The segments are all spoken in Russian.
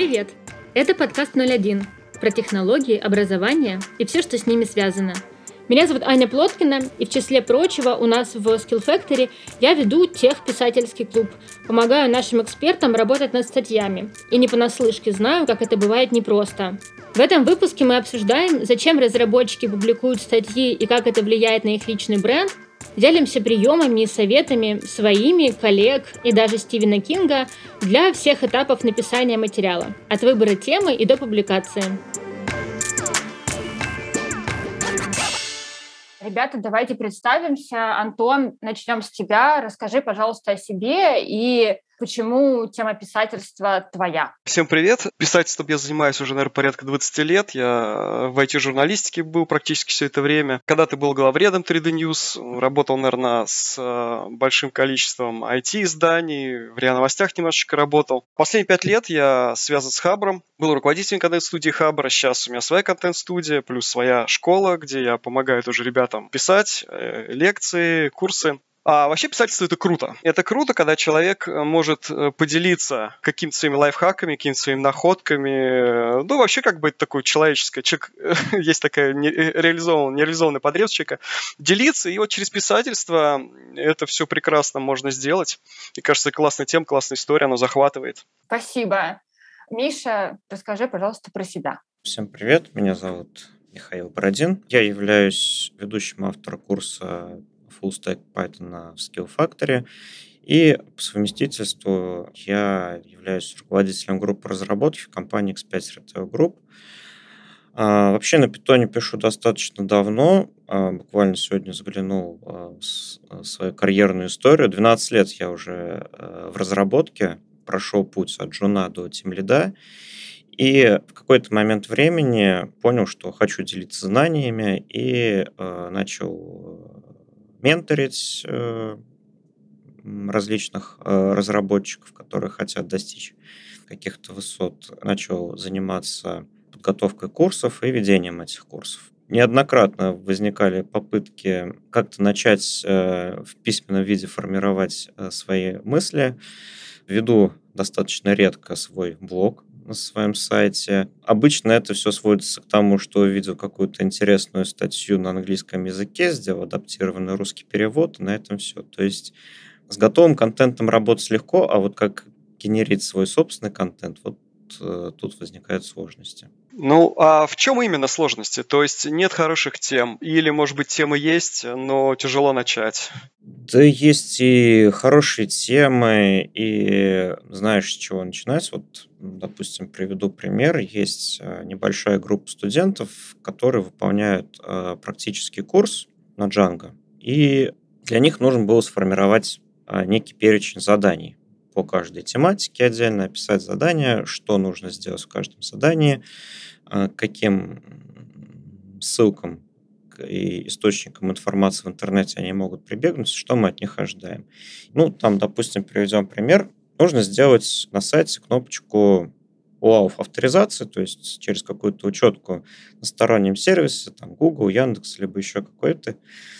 Привет! Это подкаст 01 про технологии, образование и все, что с ними связано. Меня зовут Аня Плоткина, и в числе прочего у нас в Skill Factory я веду техписательский клуб. Помогаю нашим экспертам работать над статьями. И не понаслышке знаю, как это бывает непросто. В этом выпуске мы обсуждаем, зачем разработчики публикуют статьи и как это влияет на их личный бренд, Делимся приемами и советами своими, коллег и даже Стивена Кинга для всех этапов написания материала, от выбора темы и до публикации. Ребята, давайте представимся. Антон, начнем с тебя. Расскажи, пожалуйста, о себе и Почему тема писательства твоя? Всем привет. Писательством я занимаюсь уже, наверное, порядка 20 лет. Я в IT-журналистике был практически все это время. Когда ты был главредом 3D News, работал, наверное, с э, большим количеством IT-изданий, в РИА Новостях немножечко работал. Последние пять лет я связан с Хабром, был руководителем контент-студии Хабра, сейчас у меня своя контент-студия, плюс своя школа, где я помогаю тоже ребятам писать э, лекции, курсы. А вообще писательство это круто. Это круто, когда человек э, может э, поделиться какими-то своими лайфхаками, какими-то своими находками. Ну, вообще, как бы это такое человеческое. Человек, есть такая реализованная, нереализованная потребность человека. Делиться, и вот через писательство это все прекрасно можно сделать. И кажется, классная тема, классная история, она захватывает. Спасибо. Миша, расскажи, пожалуйста, про себя. Всем привет, меня зовут Михаил Бородин. Я являюсь ведущим автора курса full stack Python в Skill Factory. И по совместительству я являюсь руководителем группы разработки компании X5 Retail Group. А, вообще на питоне пишу достаточно давно. А, буквально сегодня заглянул а, в свою карьерную историю. 12 лет я уже в разработке, прошел путь от джуна до тимлида. И в какой-то момент времени понял, что хочу делиться знаниями и начал менторить э, различных э, разработчиков, которые хотят достичь каких-то высот. Начал заниматься подготовкой курсов и ведением этих курсов. Неоднократно возникали попытки как-то начать э, в письменном виде формировать свои мысли. Веду достаточно редко свой блог, на своем сайте. Обычно это все сводится к тому, что увидел какую-то интересную статью на английском языке, сделал адаптированный русский перевод, и на этом все. То есть с готовым контентом работать легко, а вот как генерить свой собственный контент, вот э, тут возникают сложности. Ну, а в чем именно сложности? То есть нет хороших тем? Или, может быть, темы есть, но тяжело начать? Да есть и хорошие темы, и знаешь, с чего начинать. Вот, допустим, приведу пример. Есть э, небольшая группа студентов, которые выполняют э, практический курс на Django. И для них нужно было сформировать э, некий перечень заданий по каждой тематике отдельно, описать задание, что нужно сделать в каждом задании, а, каким ссылкам и источникам информации в интернете они могут прибегнуть, что мы от них ожидаем. Ну, там, допустим, приведем пример. Нужно сделать на сайте кнопочку OAuth авторизации, то есть через какую-то учетку на стороннем сервисе, там Google, Яндекс, либо еще какой-то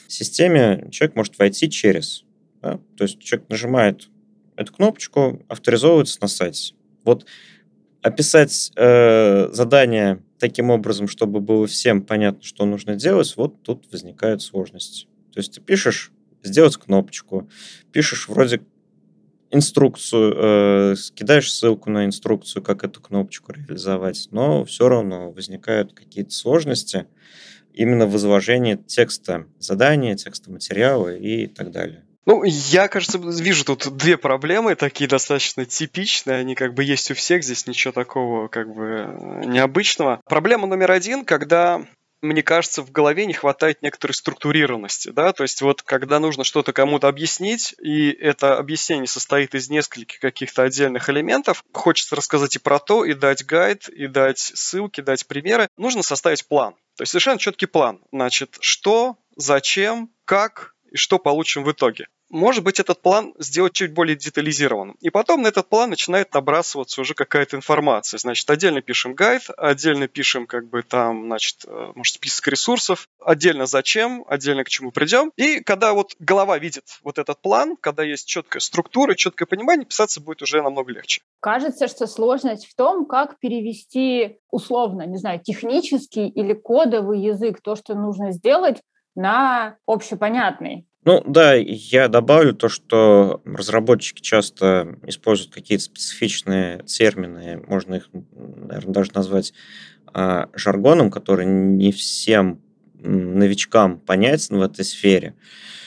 системе человек может войти через. Да? То есть человек нажимает эту кнопочку, авторизовывается на сайте. Вот описать э, задание таким образом, чтобы было всем понятно, что нужно делать, вот тут возникают сложности. То есть ты пишешь сделать кнопочку, пишешь вроде инструкцию, э, кидаешь ссылку на инструкцию, как эту кнопочку реализовать, но все равно возникают какие-то сложности именно в изложении текста задания, текста материала и так далее. Ну, я, кажется, вижу тут две проблемы, такие достаточно типичные, они как бы есть у всех, здесь ничего такого как бы необычного. Проблема номер один, когда мне кажется, в голове не хватает некоторой структурированности, да, то есть вот когда нужно что-то кому-то объяснить, и это объяснение состоит из нескольких каких-то отдельных элементов, хочется рассказать и про то, и дать гайд, и дать ссылки, дать примеры, нужно составить план. То есть совершенно четкий план. Значит, что, зачем, как и что получим в итоге. может быть, этот план сделать чуть более детализированным. И потом на этот план начинает набрасываться уже какая-то информация. Значит, отдельно пишем гайд, отдельно пишем как бы там, значит, э, может, список ресурсов, отдельно зачем, отдельно к чему придем. И когда вот голова видит вот этот план, когда есть четкая структура, четкое понимание, писаться будет уже намного легче. Кажется, что сложность в том, как перевести условно, не знаю, технический или кодовый язык, то, что нужно сделать, на общепонятный. Ну да, я добавлю то, что разработчики часто используют какие-то специфичные термины, можно их, наверное, даже назвать э, жаргоном, который не всем новичкам понятен в этой сфере.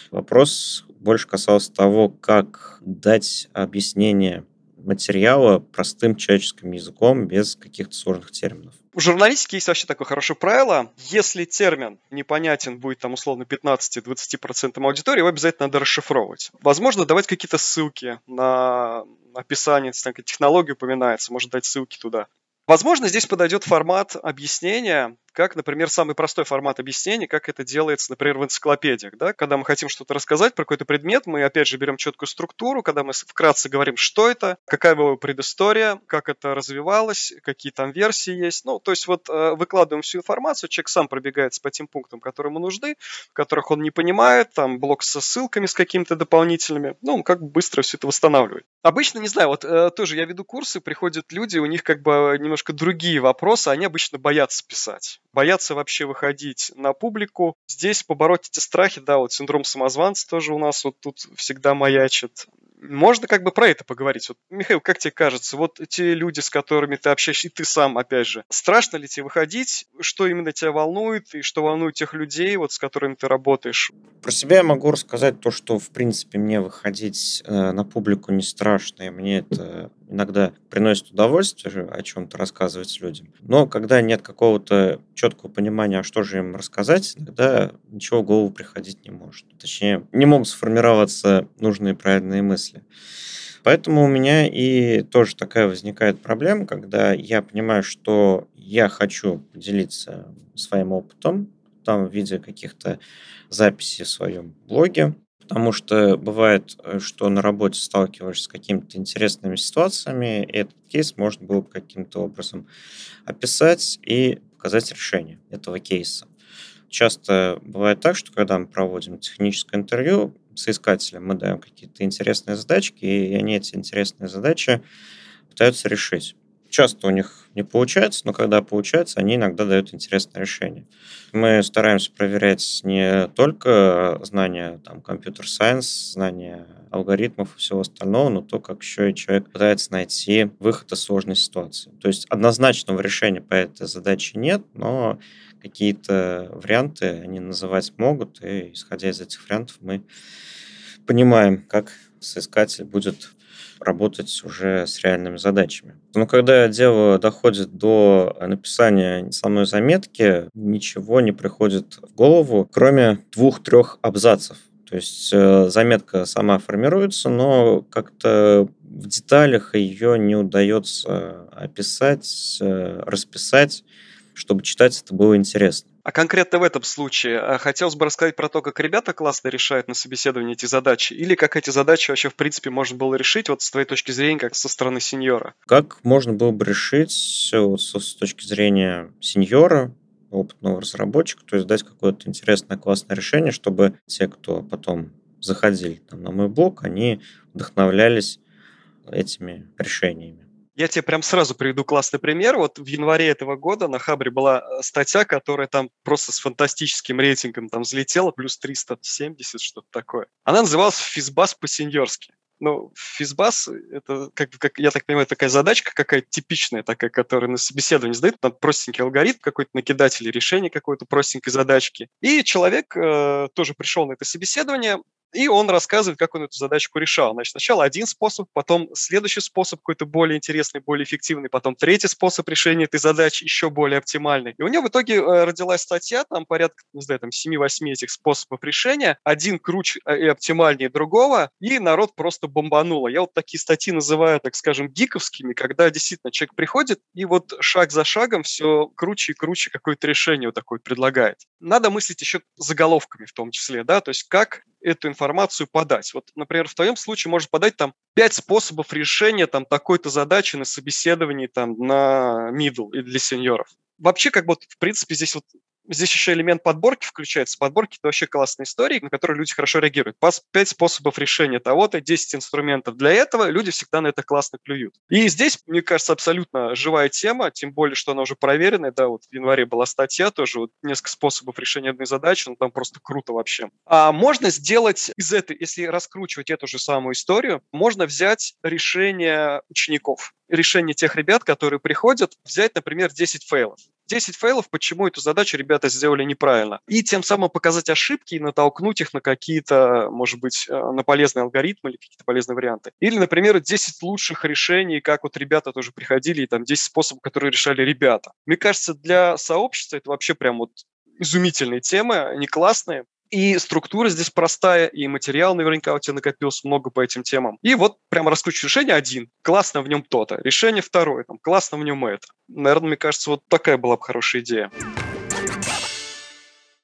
Вопрос больше касался того, как дать объяснение материала простым человеческим языком без каких-то сложных терминов. В журналистике есть вообще такое хорошее правило. Если термин непонятен будет там условно 15-20% аудитории, его обязательно надо расшифровывать. Возможно, давать какие-то ссылки на описание, если там технология упоминается, может дать ссылки туда. Возможно, здесь подойдет формат объяснения, как, например, самый простой формат объяснения, как это делается, например, в энциклопедиях. Да? Когда мы хотим что-то рассказать про какой-то предмет, мы, опять же, берем четкую структуру, когда мы вкратце говорим, что это, какая его предыстория, как это развивалось, какие там версии есть. Ну, то есть вот э, выкладываем всю информацию, человек сам пробегается по тем пунктам, которые ему нужны, которых он не понимает, там блок со ссылками с какими-то дополнительными, ну, он как бы быстро все это восстанавливает. Обычно, не знаю, вот э, тоже я веду курсы, приходят люди, у них как бы немножко другие вопросы, они обычно боятся писать боятся вообще выходить на публику. Здесь побороть эти страхи, да, вот синдром самозванца тоже у нас вот тут всегда маячит можно как бы про это поговорить. Вот, Михаил, как тебе кажется, вот те люди, с которыми ты общаешься, и ты сам, опять же, страшно ли тебе выходить? Что именно тебя волнует, и что волнует тех людей, вот, с которыми ты работаешь? Про себя я могу рассказать то, что, в принципе, мне выходить э, на публику не страшно, и мне это иногда приносит удовольствие о чем-то рассказывать людям. Но когда нет какого-то четкого понимания, а что же им рассказать, иногда ничего в голову приходить не может. Точнее, не могут сформироваться нужные правильные мысли. Поэтому у меня и тоже такая возникает проблема, когда я понимаю, что я хочу поделиться своим опытом, там в виде каких-то записей в своем блоге, Потому что бывает, э, что на работе сталкиваешься с какими-то интересными ситуациями, и этот кейс можно было бы каким-то образом описать и показать решение этого кейса. Часто бывает так, что когда мы проводим техническое интервью с искателем, мы даем какие-то интересные задачки, и они эти интересные задачи пытаются решить. Часто у них не получается, но когда получается, они иногда дают интересное решение. Мы стараемся проверять не только знания там, компьютер-сайенс, знания алгоритмов и всего остального, но то, как еще и человек пытается найти выход из сложной ситуации. То есть однозначного решения по этой задаче нет, но какие-то варианты они называть могут, и исходя из этих вариантов мы понимаем, как соискатель будет работать уже с реальными задачами. Но когда дело доходит до написания самой заметки, ничего не приходит в голову, кроме двух-трех абзацев. То есть э, заметка сама формируется, но как-то в деталях ее не удается описать, э, расписать, чтобы читать это было интересно. А конкретно в этом случае а, хотелось бы рассказать про то, как ребята классно решают на собеседовании эти задачи, или как эти задачи вообще в принципе можно было решить, вот с твоей точки зрения, как со стороны сеньора? Как можно было бы решить вот, с точки зрения сеньора, опытного разработчика, то есть дать какое-то интересное, классное решение, чтобы те, кто потом заходили там, на мой блог, они вдохновлялись этими решениями. Я тебе прям сразу приведу классный пример. Вот в январе этого года на Хабре была э, статья, которая там просто с фантастическим рейтингом там взлетела, плюс 370, что-то такое. Она называлась «Физбас по-сеньорски». Ну, физбас – это, как, как, я так понимаю, такая задачка какая-то типичная, такая, которая на собеседовании задают, там простенький алгоритм какой-то, накидатель решение какой-то простенькой задачки. И человек э, тоже пришел на это собеседование, и он рассказывает, как он эту задачку решал. Значит, сначала один способ, потом следующий способ какой-то более интересный, более эффективный, потом третий способ решения этой задачи еще более оптимальный. И у него в итоге э, родилась статья, там порядка, не знаю, там 7-8 этих способов решения, один круче э, и оптимальнее другого, и народ просто бомбануло. Я вот такие статьи называю, так скажем, гиковскими, когда действительно человек приходит и вот шаг за шагом все круче и круче какое-то решение вот такое предлагает. Надо мыслить еще заголовками в том числе, да, то есть как эту информацию подать. Вот, например, в твоем случае можно подать там пять способов решения там такой-то задачи на собеседовании там на middle и для сеньоров. Вообще, как бы, в принципе, здесь вот Здесь еще элемент подборки включается. Подборки – это вообще классные истории, на которые люди хорошо реагируют. Пять способов решения того-то, 10 инструментов для этого, люди всегда на это классно клюют. И здесь, мне кажется, абсолютно живая тема, тем более, что она уже проверенная. Да, вот в январе была статья тоже, вот несколько способов решения одной задачи, ну там просто круто вообще. А можно сделать из этой, если раскручивать эту же самую историю, можно взять решение учеников решение тех ребят, которые приходят, взять, например, 10 фейлов. 10 фейлов, почему эту задачу ребята сделали неправильно. И тем самым показать ошибки и натолкнуть их на какие-то, может быть, э, на полезные алгоритмы или какие-то полезные варианты. Или, например, 10 лучших решений, как вот ребята тоже приходили, и там 10 способов, которые решали ребята. Мне кажется, для сообщества это вообще прям вот изумительные темы, они классные. И структура здесь простая, и материал наверняка у тебя накопился много по этим темам. И вот прямо раскручиваешь решение один, классно в нем то-то. Решение второе, там, классно в нем это. Наверное, мне кажется, вот такая была бы хорошая идея.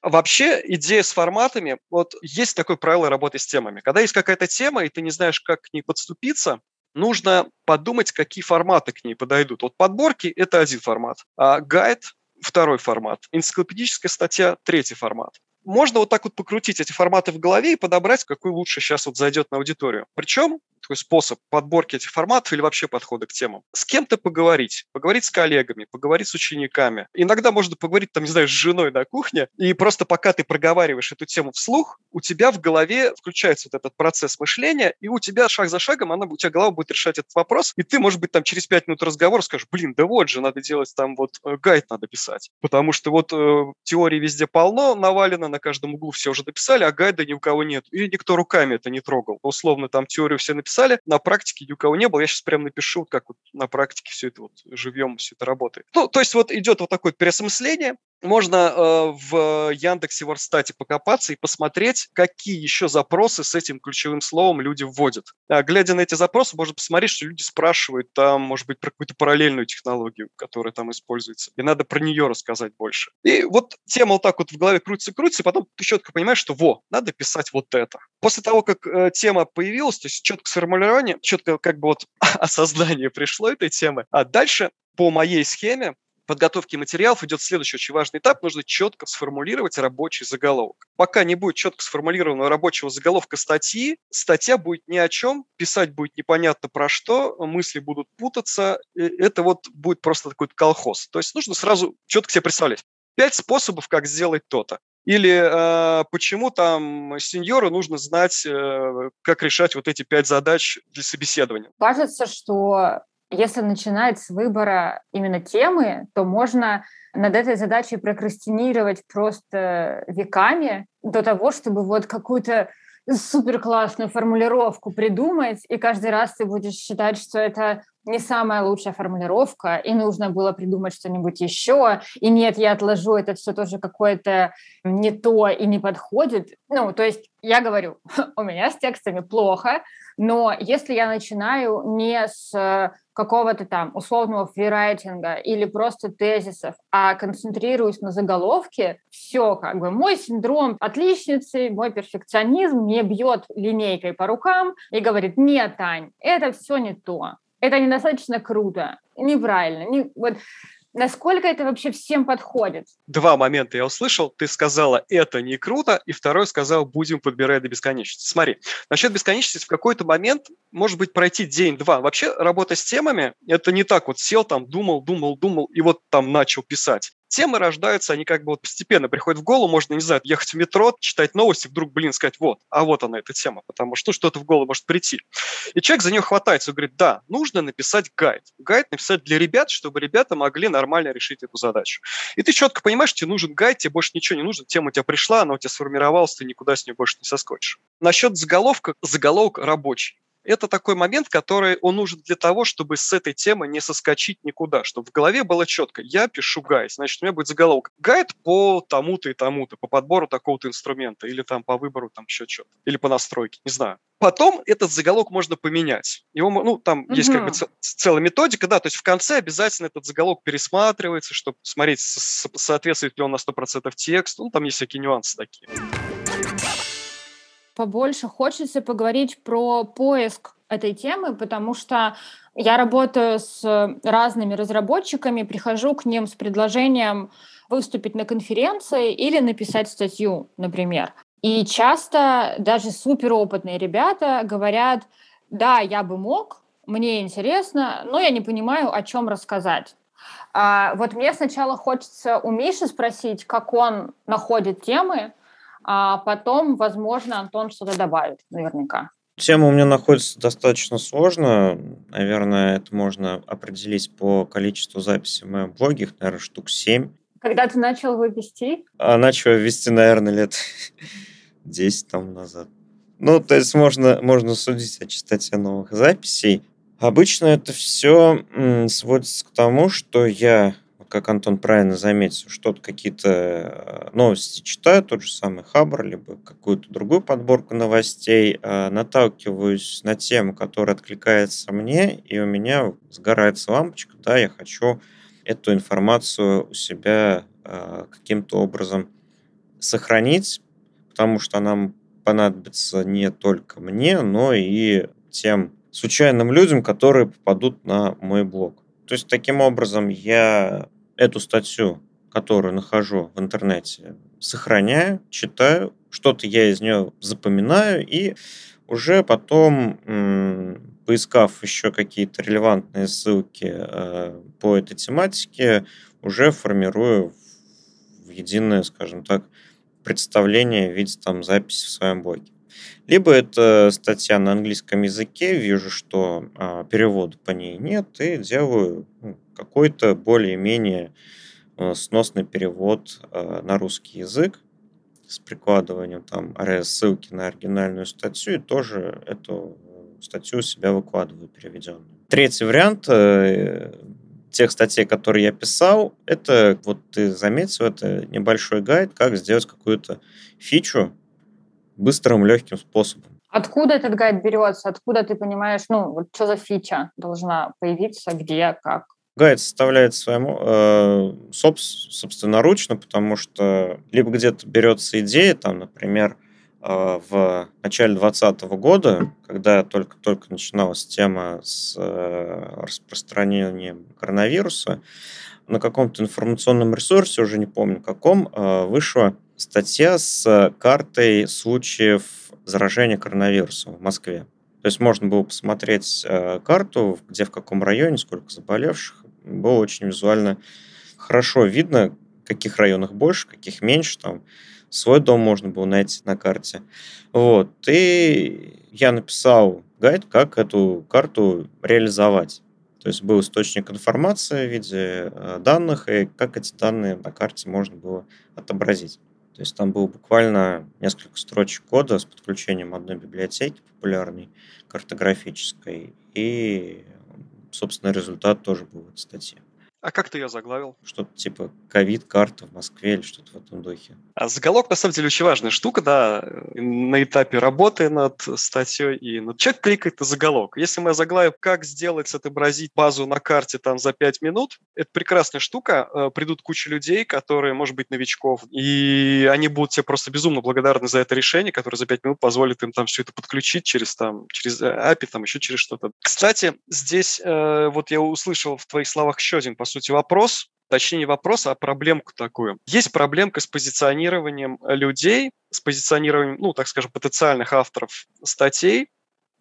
Вообще, идея с форматами, вот есть такое правило работы с темами. Когда есть какая-то тема, и ты не знаешь, как к ней подступиться, нужно подумать, какие форматы к ней подойдут. Вот подборки – это один формат, а гайд – второй формат, энциклопедическая статья – третий формат можно вот так вот покрутить эти форматы в голове и подобрать, какой лучше сейчас вот зайдет на аудиторию. Причем такой способ подборки этих форматов или вообще подхода к темам. С кем-то поговорить, поговорить с коллегами, поговорить с учениками. Иногда можно поговорить, там, не знаю, с женой на кухне, и просто пока ты проговариваешь эту тему вслух, у тебя в голове включается вот этот процесс мышления, и у тебя шаг за шагом, она, у тебя голова будет решать этот вопрос, и ты, может быть, там через пять минут разговора скажешь, блин, да вот же, надо делать там вот э, гайд надо писать, потому что вот э, теории везде полно, навалено, на каждом углу все уже написали, а гайда ни у кого нет, и никто руками это не трогал. Условно, там теорию все написали, написали, на практике ни у кого не было. Я сейчас прям напишу, как вот на практике все это вот живьем, все это работает. Ну, то есть вот идет вот такое переосмысление, можно э, в Яндексе Вордстате покопаться и посмотреть, какие еще запросы с этим ключевым словом люди вводят. А, глядя на эти запросы, можно посмотреть, что люди спрашивают там, может быть, про какую-то параллельную технологию, которая там используется. И надо про нее рассказать больше. И вот тема вот так вот в голове крутится-крутится, потом ты четко понимаешь, что во, надо писать вот это. После того, как э, тема появилась, то есть четко сформулирование, четко как бы вот осознание пришло этой темы, а дальше по моей схеме подготовки материалов идет следующий очень важный этап. Нужно четко сформулировать рабочий заголовок. Пока не будет четко сформулированного рабочего заголовка статьи, статья будет ни о чем, писать будет непонятно про что, мысли будут путаться. Это вот будет просто такой колхоз. То есть нужно сразу четко себе представлять. Пять способов, как сделать то-то. Или э, почему там сеньору нужно знать, э, как решать вот эти пять задач для собеседования. Кажется, что если начинать с выбора именно темы, то можно над этой задачей прокрастинировать просто веками до того, чтобы вот какую-то супер классную формулировку придумать, и каждый раз ты будешь считать, что это не самая лучшая формулировка, и нужно было придумать что-нибудь еще, и нет, я отложу, это все тоже какое-то не то и не подходит. Ну, то есть я говорю, у меня с текстами плохо, но если я начинаю не с какого-то там условного фрирайтинга или просто тезисов, а концентрируюсь на заголовке, все как бы мой синдром отличницы, мой перфекционизм мне бьет линейкой по рукам и говорит, нет, Тань, это все не то это недостаточно круто, неправильно. Не, вот Насколько это вообще всем подходит? Два момента я услышал. Ты сказала, это не круто, и второй сказал, будем подбирать до бесконечности. Смотри, насчет бесконечности в какой-то момент, может быть, пройти день-два. Вообще, работа с темами, это не так вот сел там, думал, думал, думал, и вот там начал писать темы рождаются, они как бы вот постепенно приходят в голову, можно, не знаю, ехать в метро, читать новости, вдруг, блин, сказать, вот, а вот она, эта тема, потому что ну, что-то в голову может прийти. И человек за нее хватается говорит, да, нужно написать гайд. Гайд написать для ребят, чтобы ребята могли нормально решить эту задачу. И ты четко понимаешь, тебе нужен гайд, тебе больше ничего не нужно, тема у тебя пришла, она у тебя сформировалась, ты никуда с нее больше не соскочишь. Насчет заголовка, заголовок рабочий это такой момент, который он нужен для того, чтобы с этой темы не соскочить никуда, чтобы в голове было четко. Я пишу гайд, значит, у меня будет заголовок. Гайд по тому-то и тому-то, по подбору такого-то инструмента, или там по выбору там еще что-то, или по настройке, не знаю. Потом этот заголовок можно поменять. Его, ну, там угу. есть как бы целая методика, да, то есть в конце обязательно этот заголовок пересматривается, чтобы смотреть, соответствует ли он на 100% тексту, ну, там есть всякие нюансы такие. Побольше хочется поговорить про поиск этой темы, потому что я работаю с разными разработчиками, прихожу к ним с предложением выступить на конференции или написать статью, например. И часто даже суперопытные ребята говорят, да, я бы мог, мне интересно, но я не понимаю, о чем рассказать. А, вот мне сначала хочется у Миши спросить, как он находит темы, а потом, возможно, Антон что-то добавит, наверняка. Тема у меня находится достаточно сложно. Наверное, это можно определить по количеству записей в моем блоге, их, наверное, штук 7. Когда ты начал его вести? А начал вести, наверное, лет 10 там назад. Ну, то есть можно, можно судить о частоте новых записей. Обычно это все сводится к тому, что я, как Антон правильно заметил, что-то какие-то э, новости читаю, тот же самый Хабр, либо какую-то другую подборку новостей, э, наталкиваюсь на тему, которая откликается мне, и у меня сгорается лампочка, да, я хочу эту информацию у себя э, каким-то образом сохранить, потому что она понадобится не только мне, но и тем случайным людям, которые попадут на мой блог. То есть таким образом я эту статью, которую нахожу в интернете, сохраняю, читаю, что-то я из нее запоминаю и уже потом, поискав еще какие-то релевантные ссылки э, по этой тематике, уже формирую в единое, скажем так, представление в виде там записи в своем блоге. Либо это статья на английском языке, вижу, что а, перевода по ней нет, и делаю ну, какой-то более-менее а, сносный перевод а, на русский язык с прикладыванием там ссылки на оригинальную статью, и тоже эту статью у себя выкладываю переведенную. Третий вариант э, тех статей, которые я писал, это, вот ты заметил, это небольшой гайд, как сделать какую-то фичу, быстрым, легким способом. Откуда этот гайд берется? Откуда ты понимаешь, ну, вот что за фича должна появиться, где, как? Гайд составляет своему э, соб, собственноручно, потому что либо где-то берется идея, там, например, э, в начале 2020 года, когда только-только начиналась тема с э, распространением коронавируса, на каком-то информационном ресурсе, уже не помню каком, э, вышла статья с картой случаев заражения коронавирусом в Москве. То есть можно было посмотреть э, карту, где в каком районе, сколько заболевших. Было очень визуально хорошо видно, каких районах больше, каких меньше. Там свой дом можно было найти на карте. Вот. И я написал гайд, как эту карту реализовать. То есть был источник информации в виде э, данных, и как эти данные на карте можно было отобразить. То есть там было буквально несколько строчек кода с подключением одной библиотеки популярной, картографической, и, собственно, результат тоже был в статье. А как ты ее заглавил? Что-то типа ковид-карта в Москве или что-то в этом духе. А заголовок, на самом деле, очень важная штука, да, на этапе работы над статьей, и ну, человек кликает на заголовок. Если мы заглавим, как сделать, отобразить базу на карте там за 5 минут, это прекрасная штука. Э, придут куча людей, которые, может быть, новичков, и они будут тебе просто безумно благодарны за это решение, которое за 5 минут позволит им там все это подключить через там, через API, там еще через что-то. Кстати, здесь э, вот я услышал в твоих словах еще один, по сути, вопрос, точнее не вопрос, а проблемку такую. Есть проблемка с позиционированием людей, с позиционированием, ну, так скажем, потенциальных авторов статей,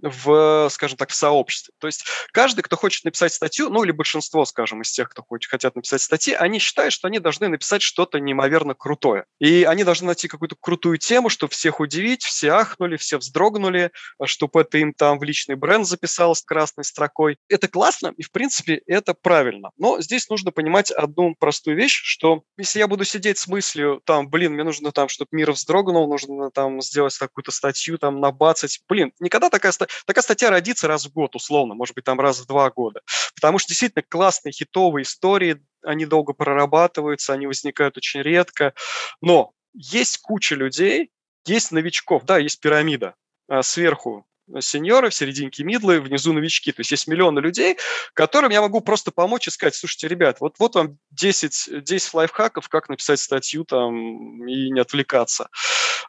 в, скажем так, в сообществе. То есть каждый, кто хочет написать статью, ну или большинство, скажем, из тех, кто хочет, хотят написать статьи, они считают, что они должны написать что-то неимоверно крутое. И они должны найти какую-то крутую тему, чтобы всех удивить, все ахнули, все вздрогнули, чтобы это им там в личный бренд записалось красной строкой. Это классно, и в принципе это правильно. Но здесь нужно понимать одну простую вещь, что если я буду сидеть с мыслью, там, блин, мне нужно там, чтобы мир вздрогнул, нужно там сделать какую-то статью, там, набацать. Блин, никогда такая статья такая статья родится раз в год, условно, может быть, там раз в два года. Потому что действительно классные хитовые истории, они долго прорабатываются, они возникают очень редко. Но есть куча людей, есть новичков, да, есть пирамида. А сверху сеньоры, в серединке мидлы, внизу новички. То есть есть миллионы людей, которым я могу просто помочь и сказать, слушайте, ребят, вот, вот вам 10, 10 лайфхаков, как написать статью там и не отвлекаться.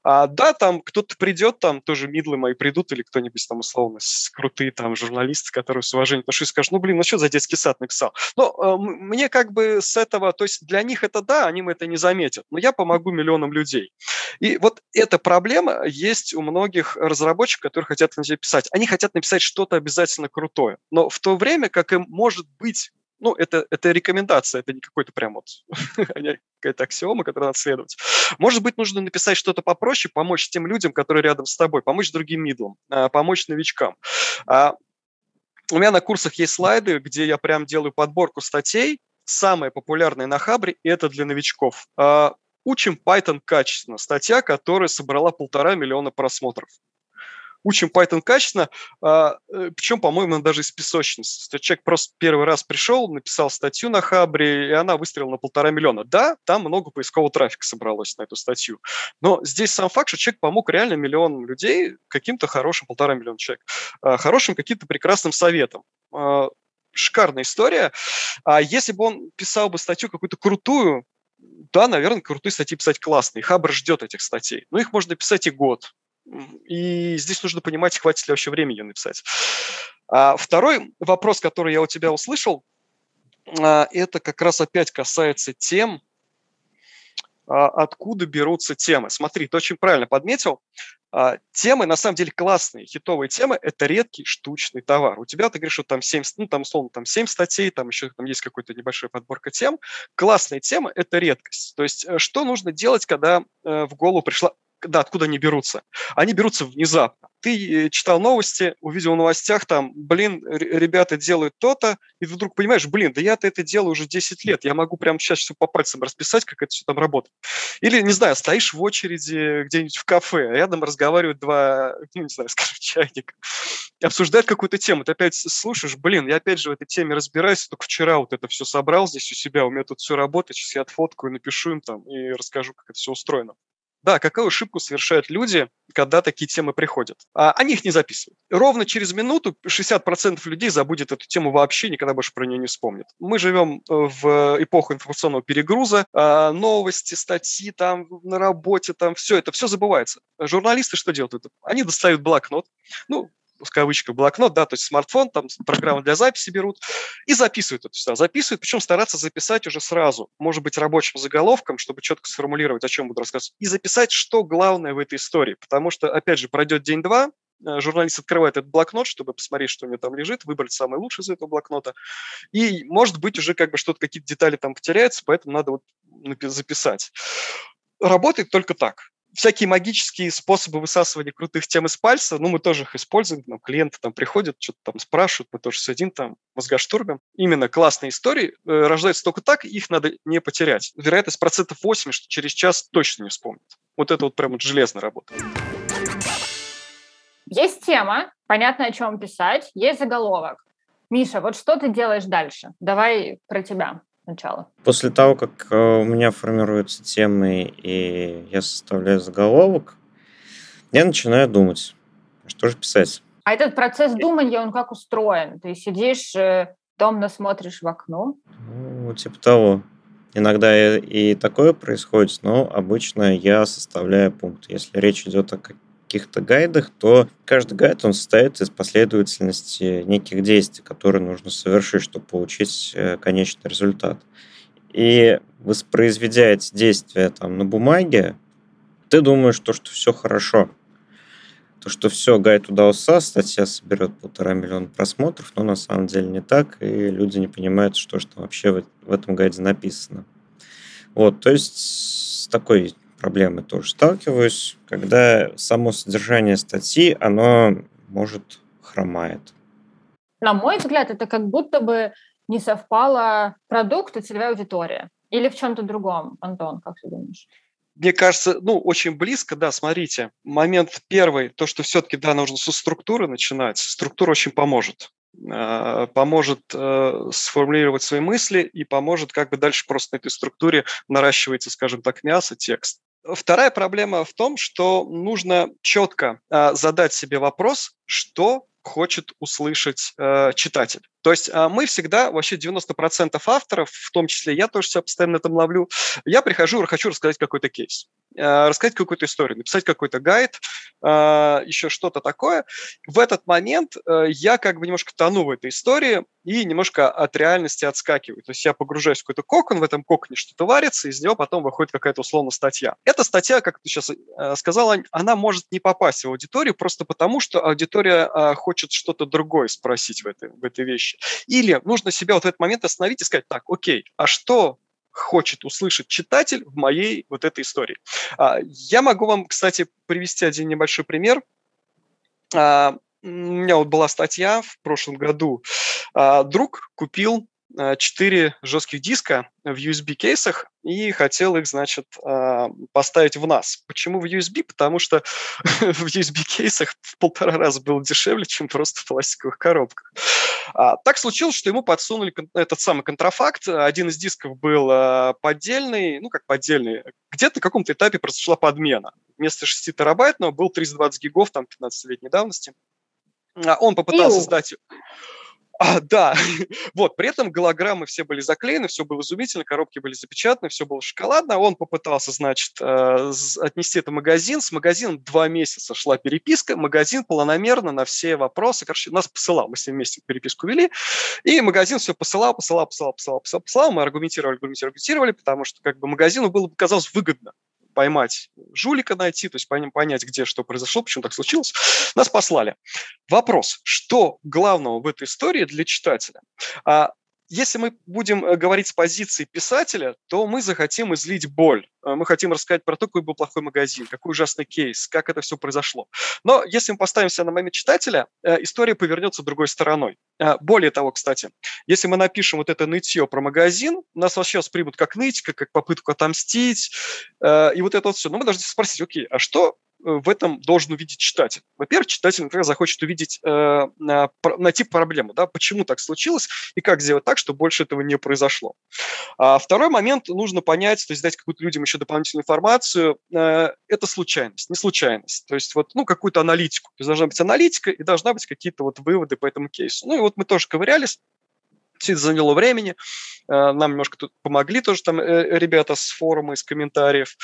А, да, там кто-то придет, там тоже мидлы мои придут, или кто-нибудь там условно крутые там журналисты, которые с уважением отношусь, скажут, ну, блин, ну что за детский сад написал? Но э, мне как бы с этого, то есть для них это да, они это не заметят, но я помогу миллионам людей. И вот эта проблема есть у многих разработчиков, которые хотят написать. Они хотят написать что-то обязательно крутое, но в то время как им может быть ну, это, это рекомендация, это не какой-то прям вот какая-то аксиома, которую надо следовать. Может быть, нужно написать что-то попроще, помочь тем людям, которые рядом с тобой, помочь другим мидлам, а, помочь новичкам. А, у меня на курсах есть слайды, где я прям делаю подборку статей, самые популярные на Хабре, и это для новичков. А, Учим Python качественно. Статья, которая собрала полтора миллиона просмотров учим Python качественно, а, э, причем, по-моему, даже из песочницы. Человек просто первый раз пришел, написал статью на Хабре, и она выстрелила на полтора миллиона. Да, там много поискового трафика собралось на эту статью, но здесь сам факт, что человек помог реально миллионам людей каким-то хорошим, полтора миллиона человек, а, хорошим каким-то прекрасным советом а, шикарная история. А если бы он писал бы статью какую-то крутую, да, наверное, крутые статьи писать классные. Хабр ждет этих статей. Но их можно писать и год. И здесь нужно понимать, хватит ли вообще времени ее написать. А второй вопрос, который я у тебя услышал, а, это как раз опять касается тем, а, откуда берутся темы. Смотри, ты очень правильно подметил. А, темы, на самом деле, классные, хитовые темы – это редкий штучный товар. У тебя, ты говоришь, что там 7, ну, там, условно, там 7 статей, там еще там есть какой-то небольшой подборка тем. Классные темы – это редкость. То есть, э, что нужно делать, когда э, в голову пришла да, откуда они берутся? Они берутся внезапно. Ты э, читал новости, увидел в новостях там, блин, ребята делают то-то, и ты вдруг понимаешь, блин, да я-то это делаю уже 10 лет, я могу прямо сейчас все по пальцам расписать, как это все там работает. Или, не знаю, стоишь в очереди где-нибудь в кафе, а рядом разговаривают два, ну, не знаю, скажем, чайника, обсуждают какую-то тему, ты опять слушаешь, блин, я опять же в этой теме разбираюсь, только вчера вот это все собрал здесь у себя, у меня тут все работает, сейчас я отфоткаю, напишу им там и расскажу, как это все устроено. Да, какую ошибку совершают люди, когда такие темы приходят? А, они их не записывают. Ровно через минуту 60% людей забудет эту тему вообще, никогда больше про нее не вспомнят. Мы живем э, в эпоху информационного перегруза, а, новости, статьи там на работе, там все это, все забывается. Журналисты что делают? Они достают блокнот, ну, в кавычках, блокнот, да, то есть смартфон, там программы для записи берут и записывают это все. Записывают, причем стараться записать уже сразу, может быть, рабочим заголовком, чтобы четко сформулировать, о чем буду рассказывать, и записать, что главное в этой истории. Потому что, опять же, пройдет день-два, э, журналист открывает этот блокнот, чтобы посмотреть, что у него там лежит, выбрать самое лучшее из этого блокнота. И, может быть, уже как бы что-то, какие-то детали там потеряются, поэтому надо вот записать. Работает только так всякие магические способы высасывания крутых тем из пальца, ну, мы тоже их используем, нам клиенты там приходят, что-то там спрашивают, мы тоже сидим там, мозгоштурмом. Именно классные истории э, рождаются только так, их надо не потерять. Вероятность процентов 8, что через час точно не вспомнит. Вот это вот прям вот железно работает. Есть тема, понятно, о чем писать, есть заголовок. Миша, вот что ты делаешь дальше? Давай про тебя сначала? После того, как э, у меня формируются темы и я составляю заголовок, я начинаю думать, что же писать. А этот процесс думания, он как устроен? Ты сидишь, э, томно смотришь в окно? Ну, типа того. Иногда и такое происходит, но обычно я составляю пункт. Если речь идет о каких-то гайдах, то каждый гайд, он состоит из последовательности неких действий, которые нужно совершить, чтобы получить э, конечный результат. И воспроизведя эти действия там, на бумаге, ты думаешь, то, что все хорошо. То, что все, гайд удался, статья соберет полтора миллиона просмотров, но на самом деле не так, и люди не понимают, что же там вообще в, этом гайде написано. Вот, то есть такой проблемы тоже сталкиваюсь, когда само содержание статьи, оно может хромает. На мой взгляд, это как будто бы не совпало продукт и целевая аудитория. Или в чем-то другом, Антон, как ты думаешь? Мне кажется, ну, очень близко, да, смотрите. Момент первый, то, что все-таки, да, нужно со структуры начинать. Структура очень поможет а, поможет э, сформулировать свои мысли и поможет как бы дальше просто на этой структуре наращивается, скажем так, мясо, текст. Вторая проблема в том, что нужно четко а, задать себе вопрос, что хочет услышать э, читатель. То есть э, мы всегда, вообще 90% авторов, в том числе я тоже себя постоянно на ловлю, я прихожу и хочу рассказать какой-то кейс. Э, рассказать какую-то историю, написать какой-то гайд, э, еще что-то такое. В этот момент э, я как бы немножко тону в этой истории и немножко от реальности отскакиваю. То есть я погружаюсь в какой-то кокон, в этом коконе что-то варится, из него потом выходит какая-то условно статья. Эта статья, как ты сейчас сказала, она может не попасть в аудиторию просто потому, что аудитория хочет что-то другое спросить в этой, в этой вещи. Или нужно себя вот в этот момент остановить и сказать, так, окей, а что хочет услышать читатель в моей вот этой истории. А, я могу вам, кстати, привести один небольшой пример. А, у меня вот была статья в прошлом году. А, друг купил 4 жестких диска в USB-кейсах и хотел их, значит, поставить в NAS. Почему в USB? Потому что в USB-кейсах в полтора раза было дешевле, чем просто в пластиковых коробках. А, так случилось, что ему подсунули этот самый контрафакт. Один из дисков был а, поддельный, ну как поддельный, где-то на каком-то этапе произошла подмена. Вместо 6 терабайтного был 320 гигов, там 15-летней давности. А, он попытался Иу. сдать... А, да, вот, при этом голограммы все были заклеены, все было изумительно, коробки были запечатаны, все было шоколадно. Он попытался, значит, э, отнести это в магазин. С магазином два месяца шла переписка. Магазин планомерно на все вопросы, короче, нас посылал, мы с ним вместе переписку вели. И магазин все посылал, посылал, посылал, посылал, посылал, посылал. Мы аргументировали, аргументировали, аргументировали, потому что как бы магазину было, казалось, выгодно поймать жулика найти, то есть понять, где что произошло, почему так случилось, нас послали. Вопрос, что главного в этой истории для читателя? А если мы будем э, говорить с позиции писателя, то мы захотим излить боль. Э, мы хотим рассказать про то, какой был плохой магазин, какой ужасный кейс, как это все произошло. Но если мы поставим себя на момент читателя, э, история повернется другой стороной. Более того, кстати, если мы напишем вот это нытье про магазин, нас вообще воспримут как нытика, как попытку отомстить, и вот это вот все. Но мы должны спросить, окей, а что в этом должен увидеть читатель. Во-первых, читатель, например, захочет увидеть, э, найти проблему, да, почему так случилось и как сделать так, чтобы больше этого не произошло. А второй момент, нужно понять, то есть дать какую-то людям еще дополнительную информацию, э, это случайность, не случайность. То есть вот, ну, какую-то аналитику. То есть должна быть аналитика и должна быть какие-то вот выводы по этому кейсу. Ну и вот мы тоже ковырялись, все заняло времени. Э, нам немножко тут помогли тоже там э, ребята с форума, из комментариев.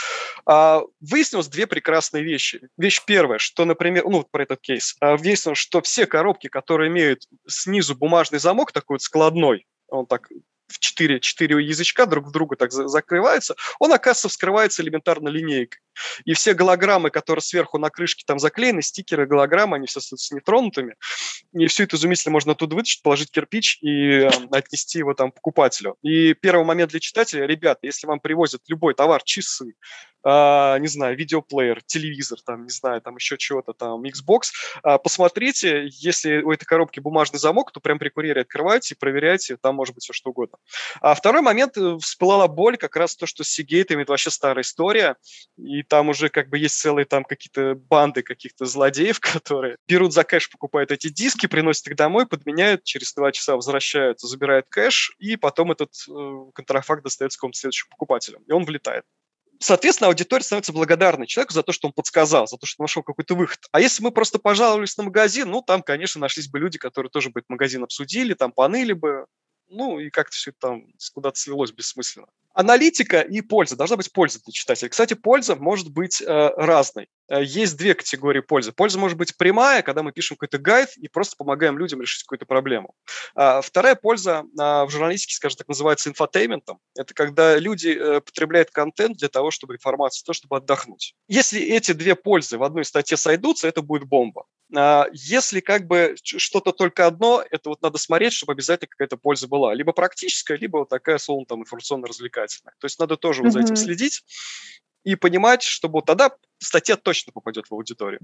А, выяснилось две прекрасные вещи. Вещь первая, что, например, ну, вот про этот кейс, а, выяснилось, что все коробки, которые имеют снизу бумажный замок такой вот складной, он так в четыре, четыре язычка друг в друга так закрывается, он, оказывается, вскрывается элементарно линейкой. И все голограммы, которые сверху на крышке там заклеены, стикеры, голограммы, они все остаются нетронутыми. И все это изумительно можно оттуда вытащить, положить кирпич и э, отнести его там покупателю. И первый момент для читателя, ребята, если вам привозят любой товар, часы, Uh, не знаю, видеоплеер, телевизор, там, не знаю, там еще чего-то, там, Xbox, uh, посмотрите, если у этой коробки бумажный замок, то прям при курьере открывайте, проверяйте, там может быть все что угодно. А второй момент, э, всплыла боль, как раз то, что с Seagate это вообще старая история, и там уже как бы есть целые там какие-то банды каких-то злодеев, которые берут за кэш, покупают эти диски, приносят их домой, подменяют, через два часа возвращают, забирают кэш, и потом этот э, контрафакт достается какому-то следующему покупателю, и он влетает. Соответственно, аудитория становится благодарной человеку за то, что он подсказал, за то, что нашел какой-то выход. А если мы просто пожаловались на магазин, ну, там, конечно, нашлись бы люди, которые тоже бы этот магазин обсудили, там поныли бы, ну, и как-то все это там куда-то слилось бессмысленно. Аналитика и польза. Должна быть польза для читателя. Кстати, польза может быть э, разной. Э, есть две категории пользы. Польза может быть прямая, когда мы пишем какой-то гайд и просто помогаем людям решить какую-то проблему. А вторая польза а, в журналистике, скажем так, называется инфотейментом. Это когда люди э, потребляют контент для того, чтобы информацию, того, чтобы отдохнуть. Если эти две пользы в одной статье сойдутся, это будет бомба. А, если как бы что-то только одно, это вот надо смотреть, чтобы обязательно какая-то польза была. Либо практическая, либо вот такая, словно там, информационно-развлекательная. То есть надо тоже mm-hmm. вот за этим следить и понимать, чтобы вот тогда статья точно попадет в аудиторию.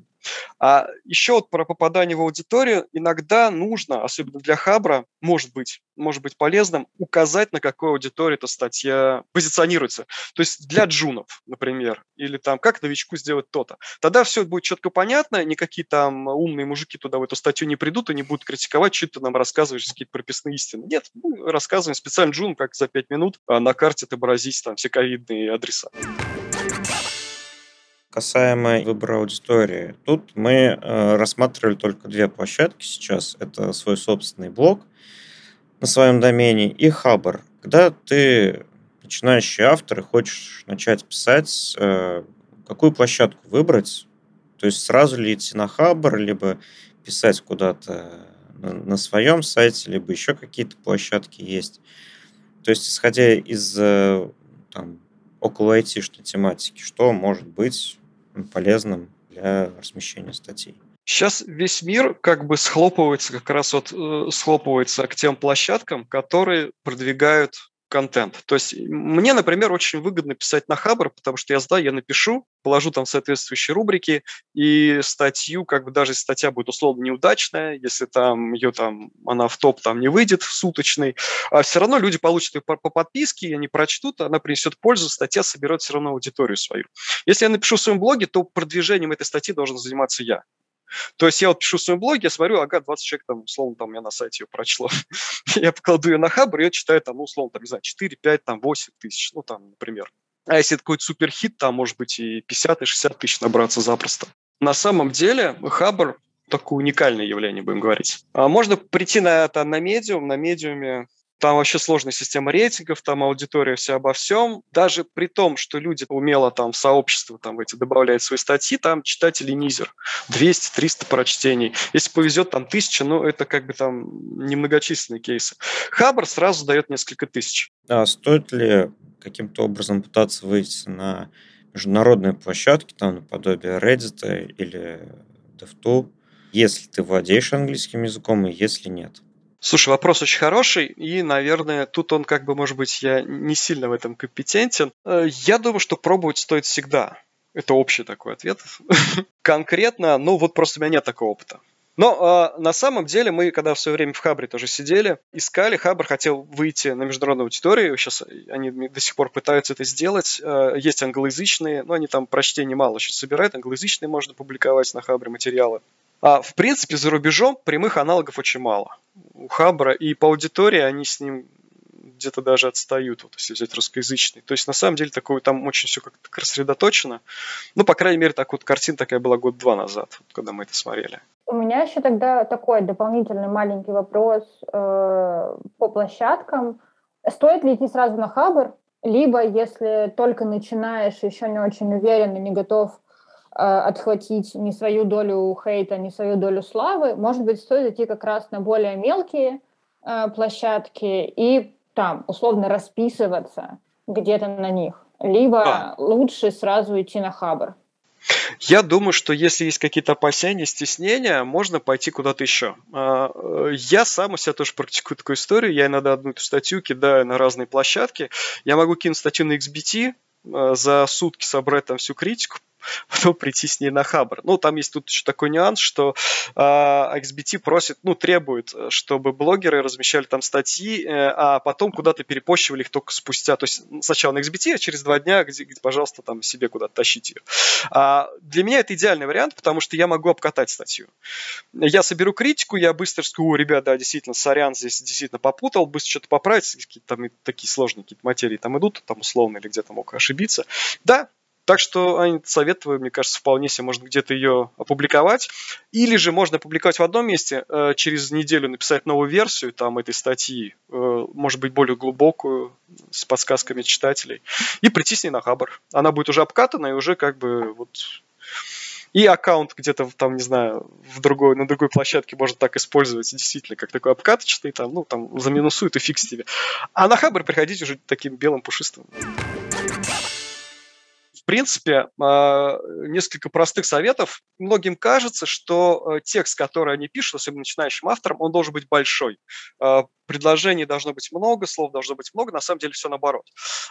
А еще вот про попадание в аудиторию иногда нужно, особенно для Хабра, может быть, может быть полезным указать, на какой аудитории эта статья позиционируется. То есть для джунов, например, или там как новичку сделать то-то. Тогда все будет четко понятно, никакие там умные мужики туда в эту статью не придут и не будут критиковать, что ты нам рассказываешь какие-то прописные истины. Нет, мы рассказываем специально джун, как за пять минут а на карте отобразить там все ковидные адреса. Касаемо выбора аудитории, тут мы э, рассматривали только две площадки сейчас. Это свой собственный блог на своем домене и Хабр. Когда ты начинающий автор и хочешь начать писать, э, какую площадку выбрать? То есть сразу ли идти на Хабр, либо писать куда-то на, своем сайте, либо еще какие-то площадки есть. То есть, исходя из э, там, около айтишной тематики, что может быть полезным для размещения статей. Сейчас весь мир как бы схлопывается, как раз вот э, схлопывается к тем площадкам, которые продвигают контент. То есть мне, например, очень выгодно писать на Хабр, потому что я знаю, я напишу, положу там соответствующие рубрики, и статью, как бы даже статья будет условно неудачная, если там ее там, она в топ там не выйдет, в суточный, а все равно люди получат ее по, по подписке, они прочтут, она принесет пользу, статья соберет все равно аудиторию свою. Если я напишу в своем блоге, то продвижением этой статьи должен заниматься я. То есть я вот пишу в своем блоге, я смотрю, ага, 20 человек там, условно, там, меня на сайте ее прочло. я покладу ее на Хабр, ее читаю там, ну, условно, там, не знаю, 4, 5, там, 8 тысяч, ну, там, например. А если это какой-то суперхит, там, может быть, и 50, и 60 тысяч набраться запросто. На самом деле, Хабр такое уникальное явление, будем говорить. А можно прийти на это на медиум, на медиуме там вообще сложная система рейтингов, там аудитория вся обо всем. Даже при том, что люди умело там в сообщество там эти добавляют свои статьи, там читатели низер. 200-300 прочтений. Если повезет, там тысяча, но это как бы там немногочисленные кейсы. Хабр сразу дает несколько тысяч. А стоит ли каким-то образом пытаться выйти на международные площадки, там наподобие Reddit или DevTool, если ты владеешь английским языком и если нет? Слушай, вопрос очень хороший, и, наверное, тут он как бы, может быть, я не сильно в этом компетентен. Э, я думаю, что пробовать стоит всегда. Это общий такой ответ. Конкретно, ну вот просто у меня нет такого опыта. Но э, на самом деле мы, когда в свое время в Хабре тоже сидели, искали, Хабр хотел выйти на международную аудиторию, сейчас они до сих пор пытаются это сделать. Э, есть англоязычные, но они там прочтений мало сейчас собирают, англоязычные можно публиковать на Хабре материалы. А, в принципе, за рубежом прямых аналогов очень мало. У Хабра и по аудитории они с ним где-то даже отстают, вот, если взять русскоязычный. То есть, на самом деле, такое там очень все как-то рассредоточено. Ну, по крайней мере, так вот картина такая была год-два назад, когда мы это смотрели. У меня еще тогда такой дополнительный маленький вопрос э, по площадкам. Стоит ли идти сразу на Хабр, либо если только начинаешь, еще не очень уверен и не готов отхватить не свою долю хейта, не свою долю славы, может быть, стоит идти как раз на более мелкие э, площадки и там условно расписываться где-то на них. Либо а. лучше сразу идти на хабр. Я думаю, что если есть какие-то опасения, стеснения, можно пойти куда-то еще. Я сам у себя тоже практикую такую историю. Я иногда одну эту статью кидаю на разные площадки. Я могу кинуть статью на XBT, за сутки собрать там всю критику, потом прийти с ней на Хабр. Ну, там есть тут еще такой нюанс, что э, XBT просит, ну, требует, чтобы блогеры размещали там статьи, э, а потом куда-то перепощивали их только спустя. То есть сначала на XBT, а через два дня, где, где пожалуйста, там себе куда-то тащите ее. А для меня это идеальный вариант, потому что я могу обкатать статью. Я соберу критику, я быстро скажу, ребят, да, действительно, сорян, здесь действительно попутал, быстро что-то поправить, какие-то там такие сложные какие-то материи там идут, там условно, или где-то мог ошибиться. Да, так что, Аня, советую, мне кажется, вполне себе можно где-то ее опубликовать. Или же можно опубликовать в одном месте, э, через неделю написать новую версию там этой статьи, э, может быть, более глубокую, с подсказками читателей, и прийти с ней на Хабар. Она будет уже обкатана и уже как бы вот и аккаунт где-то там, не знаю, в другой, на другой площадке можно так использовать, действительно, как такой обкаточный, там, ну, там, заминусует и фиг с тебе. А на Хабр приходить уже таким белым пушистым принципе, а, несколько простых советов. Многим кажется, что э, текст, который они пишут, особенно начинающим авторам, он должен быть большой. А, предложений должно быть много, слов должно быть много, на самом деле все наоборот.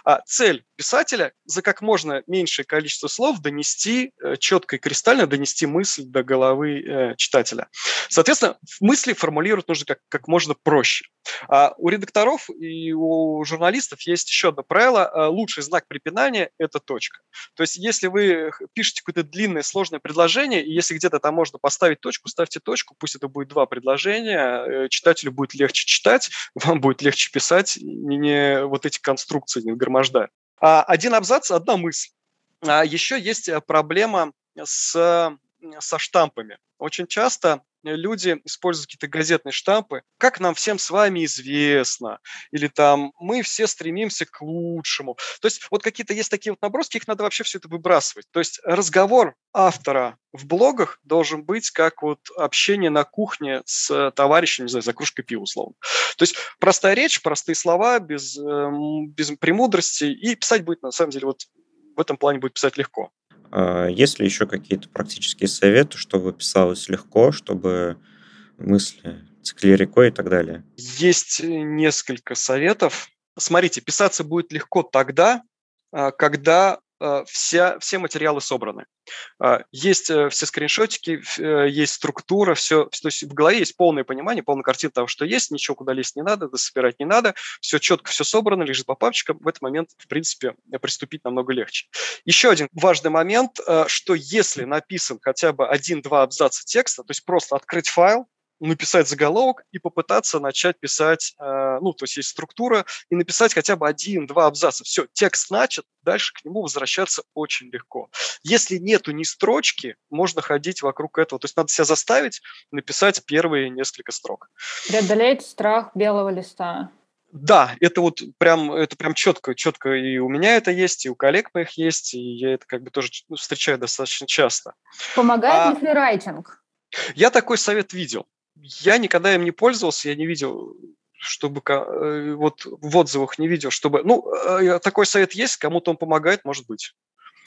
А цель писателя за как можно меньшее количество слов донести, э, четко и кристально донести мысль до головы э, читателя. Соответственно, мысли формулировать нужно как, как можно проще. У редакторов и у журналистов есть еще одно правило. Лучший знак препинания – это точка. То есть, если вы пишете какое-то длинное, сложное предложение, и если где-то там можно поставить точку, ставьте точку, пусть это будет два предложения, читателю будет легче читать, вам будет легче писать, не, вот эти конструкции не нагромождая. А один абзац – одна мысль. А еще есть проблема с, со штампами. Очень часто люди используют какие-то газетные штампы, как нам всем с вами известно, или там мы все стремимся к лучшему. То есть вот какие-то есть такие вот наброски, их надо вообще все это выбрасывать. То есть разговор автора в блогах должен быть как вот общение на кухне с товарищем, не знаю, за кружкой пива, условно. То есть простая речь, простые слова, без, эм, без премудрости, и писать будет, на самом деле, вот в этом плане будет писать легко. А есть ли еще какие-то практические советы, чтобы писалось легко, чтобы мысли текли рекой и так далее? Есть несколько советов. Смотрите, писаться будет легко тогда, а, когда Э, вся, все материалы собраны. А, есть э, все скриншотики, э, есть структура, все, то есть в голове есть полное понимание, полная картина того, что есть, ничего куда лезть не надо, собирать не надо, все четко, все собрано, лежит по папочкам. В этот момент, в принципе, приступить намного легче. Еще один важный момент, что если написан хотя бы один-два абзаца текста, то есть просто открыть файл, написать заголовок и попытаться начать писать, э, ну, то есть есть структура, и написать хотя бы один-два абзаца. Все, текст начат, дальше к нему возвращаться очень легко. Если нету ни строчки, можно ходить вокруг этого. То есть надо себя заставить написать первые несколько строк. Преодолеть страх белого листа. Да, это вот прям, это прям четко, четко и у меня это есть, и у коллег моих есть, и я это как бы тоже встречаю достаточно часто. Помогает а, ли фрирайтинг? Я такой совет видел. Я никогда им не пользовался, я не видел чтобы э, вот в отзывах не видел, чтобы... Ну, э, такой совет есть, кому-то он помогает, может быть.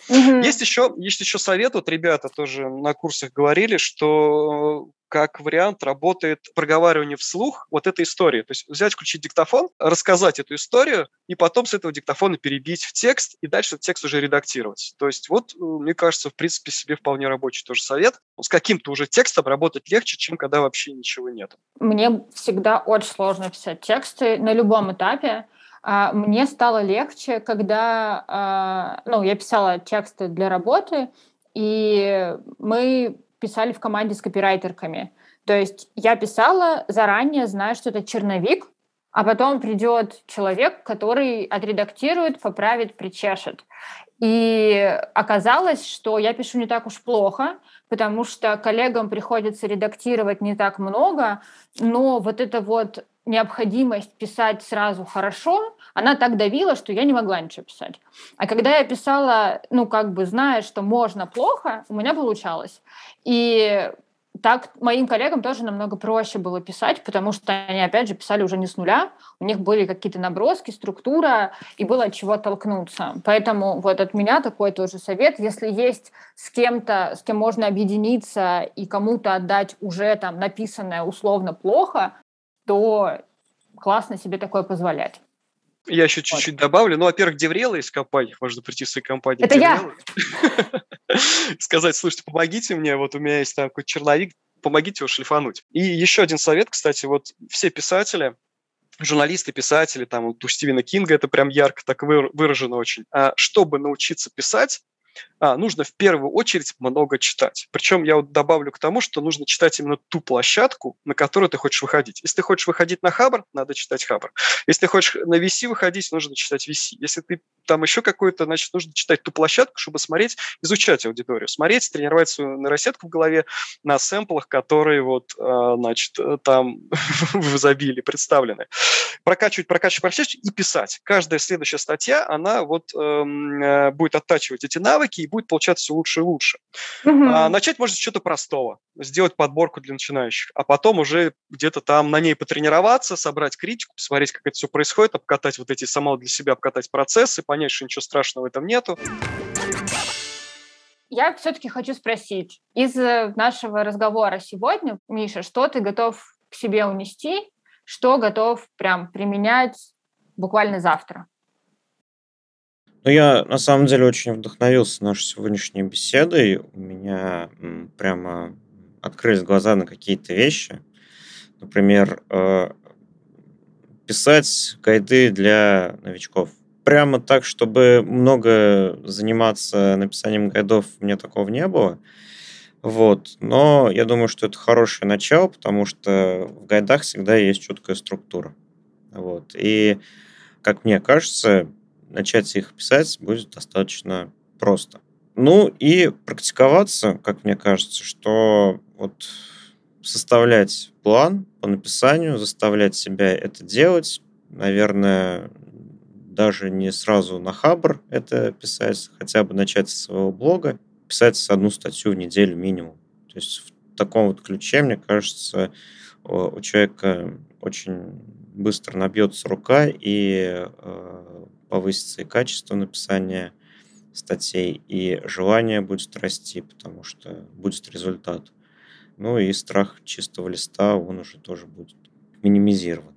Угу. Есть еще, есть еще совет, вот ребята тоже на курсах говорили, что как вариант работает проговаривание вслух вот этой истории. То есть взять, включить диктофон, рассказать эту историю, и потом с этого диктофона перебить в текст, и дальше текст уже редактировать. То есть вот, э, мне кажется, в принципе, себе вполне рабочий тоже совет. С каким-то уже текстом работать легче, чем когда вообще ничего нет. Мне всегда очень сложно писать тексты на любом этапе. А, мне стало легче, когда а, ну, я писала тексты для работы, и мы писали в команде с копирайтерками. То есть я писала заранее, зная, что это черновик, а потом придет человек, который отредактирует, поправит, причешет. И оказалось, что я пишу не так уж плохо, потому что коллегам приходится редактировать не так много, но вот эта вот необходимость писать сразу хорошо, она так давила, что я не могла ничего писать. А когда я писала, ну, как бы зная, что можно плохо, у меня получалось. И так моим коллегам тоже намного проще было писать, потому что они, опять же, писали уже не с нуля, у них были какие-то наброски, структура, и было от чего толкнуться. Поэтому вот от меня такой тоже совет. Если есть с кем-то, с кем можно объединиться и кому-то отдать уже там написанное условно плохо, то классно себе такое позволять. Я еще чуть-чуть вот. добавлю. Ну, во-первых, Деврела из компании. Можно прийти в своей компании. Это я! Сказать, слушайте, помогите мне, вот у меня есть там какой-то черновик, помогите его шлифануть. И еще один совет, кстати, вот все писатели, журналисты, писатели, там вот у Стивена Кинга это прям ярко так выражено очень. А чтобы научиться писать, а, нужно в первую очередь много читать. Причем я вот добавлю к тому, что нужно читать именно ту площадку, на которую ты хочешь выходить. Если ты хочешь выходить на Хабр, надо читать Хабр. Если ты хочешь на VC выходить, нужно читать VC. Если ты там еще какой-то, значит, нужно читать ту площадку, чтобы смотреть, изучать аудиторию, смотреть, тренировать свою нейросетку в голове на сэмплах, которые вот, а, значит, там в изобилии представлены. Прокачивать, прокачивать, прокачивать и писать. Каждая следующая статья, она вот эм, э, будет оттачивать эти навыки и будет получаться все лучше и лучше. Угу. А, начать можно с чего-то простого, сделать подборку для начинающих, а потом уже где-то там на ней потренироваться, собрать критику, посмотреть, как это все происходит, обкатать вот эти самого для себя, обкатать процессы, понять, что ничего страшного в этом нету. Я все-таки хочу спросить, из э, нашего разговора сегодня, Миша, что ты готов к себе унести, что готов прям применять буквально завтра? Ну, я на самом деле очень вдохновился нашей сегодняшней беседой. У меня прямо открылись глаза на какие-то вещи. Например, э, писать гайды для новичков. Прямо так, чтобы много заниматься написанием гайдов, мне такого не было. Вот. Но я думаю, что это хорошее начало, потому что в гайдах всегда есть четкая структура. Вот. И, как мне кажется, начать их писать будет достаточно просто. Ну и практиковаться, как мне кажется, что вот составлять план по написанию, заставлять себя это делать, наверное, даже не сразу на Хабр это писать, хотя бы начать со своего блога, писать одну статью в неделю минимум. То есть в таком вот ключе, мне кажется, у человека очень быстро набьется рука и э, повысится и качество написания статей, и желание будет расти, потому что будет результат. Ну и страх чистого листа, он уже тоже будет минимизирован.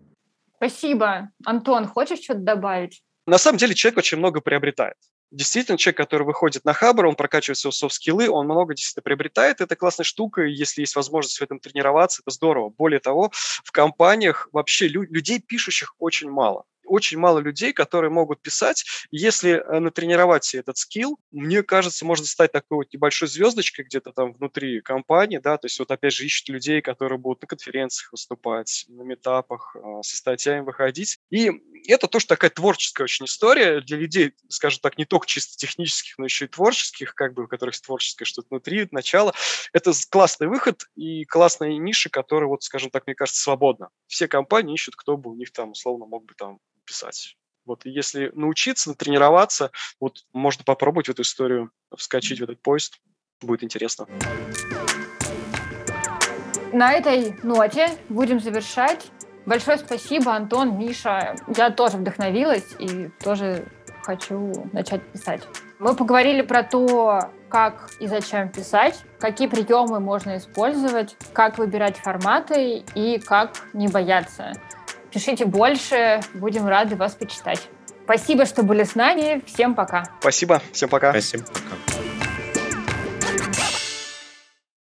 Спасибо. Антон, хочешь что-то добавить? На самом деле человек очень много приобретает. Действительно, человек, который выходит на хабр, он прокачивает свои софт-скиллы, он много действительно приобретает. Это классная штука, если есть возможность в этом тренироваться, это здорово. Более того, в компаниях вообще лю- людей, пишущих, очень мало очень мало людей, которые могут писать. Если э, натренировать себе этот скилл, мне кажется, можно стать такой вот небольшой звездочкой где-то там внутри компании, да, то есть вот опять же ищут людей, которые будут на конференциях выступать, на метапах, а, со статьями выходить. И это тоже такая творческая очень история для людей, скажем так, не только чисто технических, но еще и творческих, как бы, у которых творческое что-то внутри, начало. Это классный выход и классная ниша, которая, вот, скажем так, мне кажется, свободна. Все компании ищут, кто бы у них там, условно, мог бы там писать. Вот, если научиться, тренироваться, вот можно попробовать в эту историю вскочить в этот поезд. Будет интересно. На этой ноте будем завершать. Большое спасибо, Антон, Миша. Я тоже вдохновилась и тоже хочу начать писать. Мы поговорили про то, как и зачем писать, какие приемы можно использовать, как выбирать форматы и как не бояться. Пишите больше, будем рады вас почитать. Спасибо, что были с нами. Всем пока. Спасибо, всем пока. Спасибо.